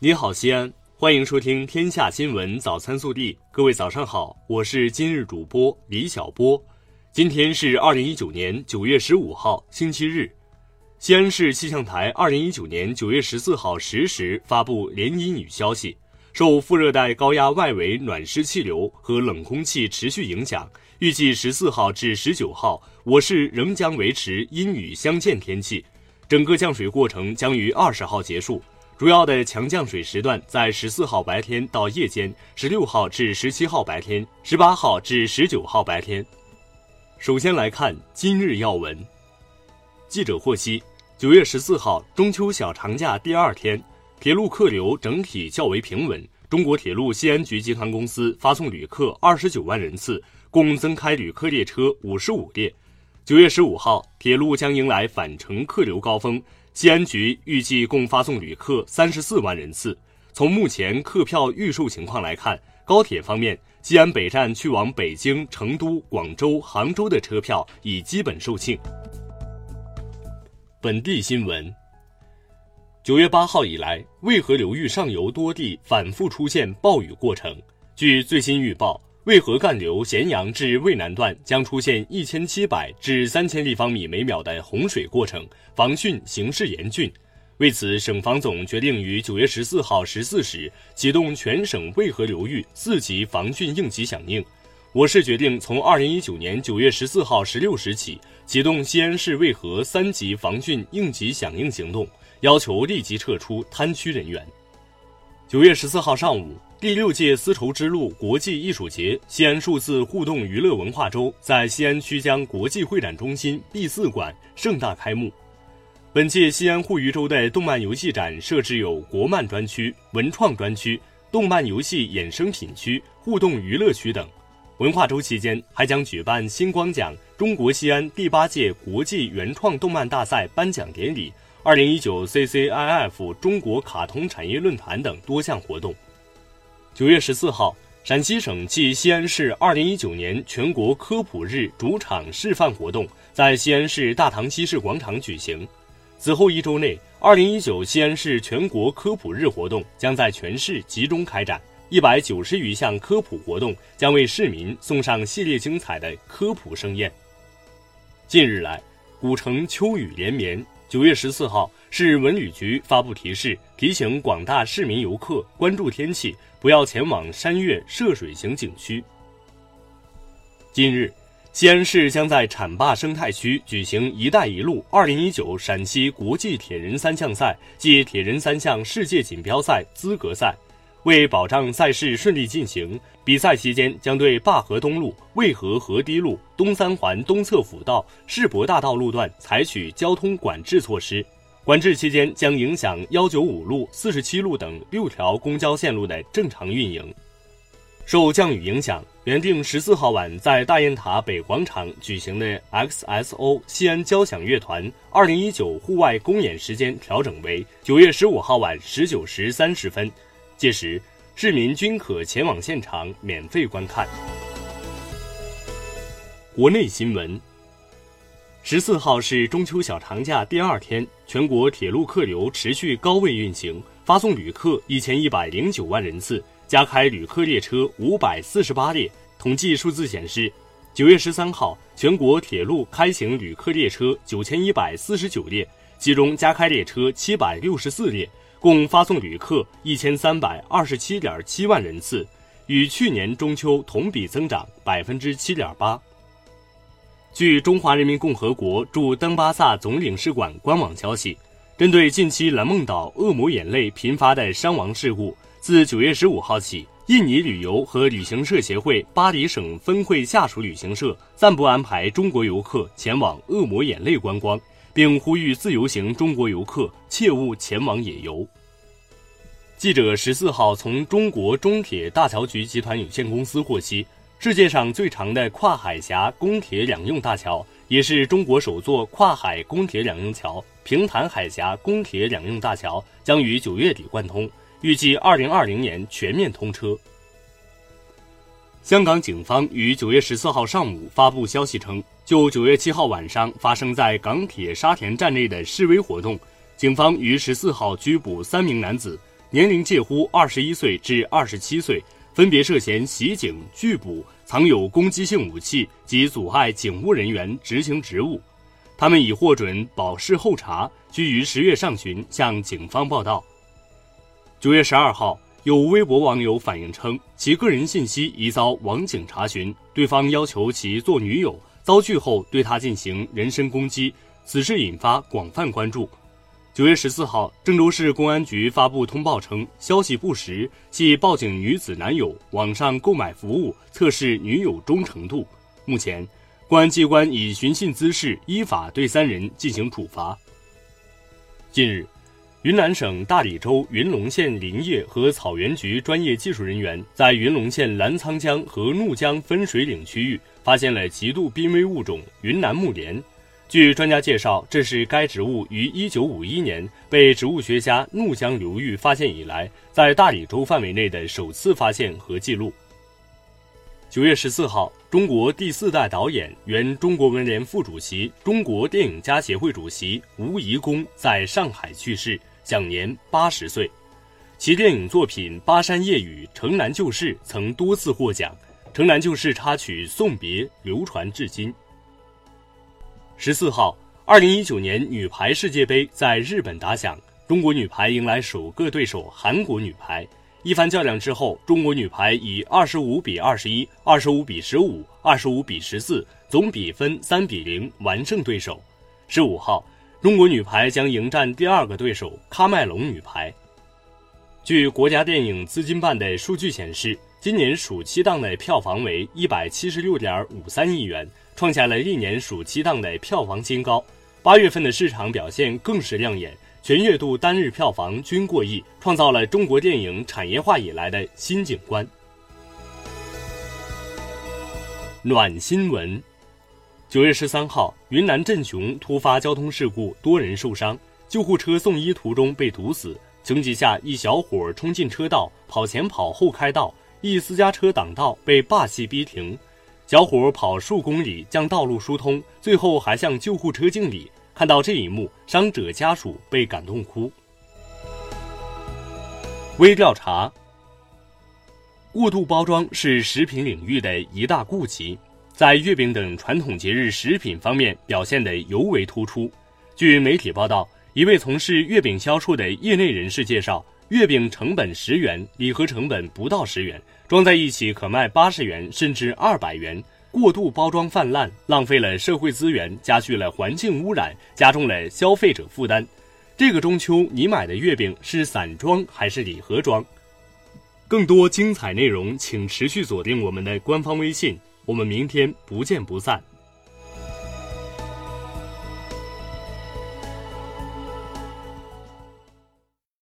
你好，西安，欢迎收听《天下新闻早餐速递》。各位早上好，我是今日主播李小波。今天是二零一九年九月十五号，星期日。西安市气象台二零一九年九月十四号十时发布连阴雨消息，受副热带高压外围暖湿气流和冷空气持续影响，预计十四号至十九号，我市仍将维持阴雨相间天气，整个降水过程将于二十号结束。主要的强降水时段在十四号白天到夜间，十六号至十七号白天，十八号至十九号白天。首先来看今日要闻。记者获悉，九月十四号中秋小长假第二天，铁路客流整体较为平稳。中国铁路西安局集团公司发送旅客二十九万人次，共增开旅客列车五十五列。九月十五号，铁路将迎来返程客流高峰。西安局预计共发送旅客三十四万人次。从目前客票预售情况来看，高铁方面，西安北站去往北京、成都、广州、杭州的车票已基本售罄。本地新闻：九月八号以来，渭河流域上游多地反复出现暴雨过程。据最新预报。渭河干流咸阳至渭南段将出现一千七百至三千立方米每秒的洪水过程，防汛形势严峻。为此，省防总决定于九月十四号十四时启动全省渭河流域四级防汛应急响应。我市决定从二零一九年九月十四号十六时起启动西安市渭河三级防汛应急响应行动，要求立即撤出滩区人员。九月十四号上午。第六届丝绸之路国际艺术节西安数字互动娱乐文化周在西安曲江国际会展中心 B 四馆盛大开幕。本届西安互娱周的动漫游戏展设置有国漫专区、文创专区、动漫游戏衍生品区、互动娱乐区等。文化周期间还将举办星光奖、中国西安第八届国际原创动漫大赛颁奖典礼、二零一九 CCIF 中国卡通产业论坛等多项活动。九月十四号，陕西省暨西安市二零一九年全国科普日主场示范活动在西安市大唐西市广场举行。此后一周内，二零一九西安市全国科普日活动将在全市集中开展，一百九十余项科普活动将为市民送上系列精彩的科普盛宴。近日来，古城秋雨连绵。九月十四号，市文旅局发布提示，提醒广大市民游客关注天气，不要前往山岳涉水型景区。近日，西安市将在浐灞生态区举行“一带一路”二零一九陕西国际铁人三项赛暨铁人三项世界锦标赛资格赛。为保障赛事顺利进行，比赛期间将对灞河东路、渭河河堤路、东三环东侧辅道、世博大道路段采取交通管制措施。管制期间将影响幺九五路、四十七路等六条公交线路的正常运营。受降雨影响，原定十四号晚在大雁塔北广场举行的 XSO 西安交响乐团二零一九户外公演时间调整为九月十五号晚十九时三十分。届时，市民均可前往现场免费观看。国内新闻：十四号是中秋小长假第二天，全国铁路客流持续高位运行，发送旅客一千一百零九万人次，加开旅客列车五百四十八列。统计数字显示，九月十三号，全国铁路开行旅客列车九千一百四十九列，其中加开列车七百六十四列。共发送旅客一千三百二十七点七万人次，与去年中秋同比增长百分之七点八。据中华人民共和国驻登巴萨总领事馆官网消息，针对近期蓝梦岛恶魔眼泪频发的伤亡事故，自九月十五号起，印尼旅游和旅行社协会巴黎省分会下属旅行社暂不安排中国游客前往恶魔眼泪观光。并呼吁自由行中国游客切勿前往野游。记者十四号从中国中铁大桥局集团有限公司获悉，世界上最长的跨海峡公铁两用大桥，也是中国首座跨海公铁两用桥——平潭海峡公铁两用大桥将于九月底贯通，预计二零二零年全面通车。香港警方于九月十四号上午发布消息称，就九月七号晚上发生在港铁沙田站内的示威活动，警方于十四号拘捕三名男子，年龄介乎二十一岁至二十七岁，分别涉嫌袭警、拒捕、藏有攻击性武器及阻碍警务人员执行职务。他们已获准保释候查，需于十月上旬向警方报到。九月十二号，有微博网友反映称，其个人信息疑遭网警查询，对方要求其做女友，遭拒后对他进行人身攻击，此事引发广泛关注。九月十四号，郑州市公安局发布通报称，消息不实，系报警女子男友网上购买服务测试女友忠诚度。目前，公安机关以寻衅滋事，依法对三人进行处罚。近日。云南省大理州云龙县林业和草原局专业技术人员在云龙县澜沧江和怒江分水岭区域发现了极度濒危物种云南木莲。据专家介绍，这是该植物于1951年被植物学家怒江流域发现以来，在大理州范围内的首次发现和记录。九月十四号，中国第四代导演、原中国文联副主席、中国电影家协会主席吴贻弓在上海去世。享年八十岁，其电影作品《巴山夜雨》《城南旧事》曾多次获奖，《城南旧事》插曲《送别》流传至今。十四号，二零一九年女排世界杯在日本打响，中国女排迎来首个对手韩国女排。一番较量之后，中国女排以二十五比二十一、二十五比十五、二十五比十四总比分三比零完胜对手。十五号。中国女排将迎战第二个对手喀麦隆女排。据国家电影资金办的数据显示，今年暑期档的票房为一百七十六点五三亿元，创下了历年暑期档的票房新高。八月份的市场表现更是亮眼，全月度单日票房均过亿，创造了中国电影产业化以来的新景观。暖新闻。九月十三号，云南镇雄突发交通事故，多人受伤，救护车送医途中被堵死。情急下，一小伙冲进车道，跑前跑后开道，一私家车挡道被霸气逼停。小伙跑数公里将道路疏通，最后还向救护车敬礼。看到这一幕，伤者家属被感动哭。微调查：过度包装是食品领域的一大痼疾。在月饼等传统节日食品方面表现得尤为突出。据媒体报道，一位从事月饼销售的业内人士介绍，月饼成本十元，礼盒成本不到十元，装在一起可卖八十元甚至二百元。过度包装泛滥，浪费了社会资源，加剧了环境污染，加重了消费者负担。这个中秋，你买的月饼是散装还是礼盒装？更多精彩内容，请持续锁定我们的官方微信。我们明天不见不散。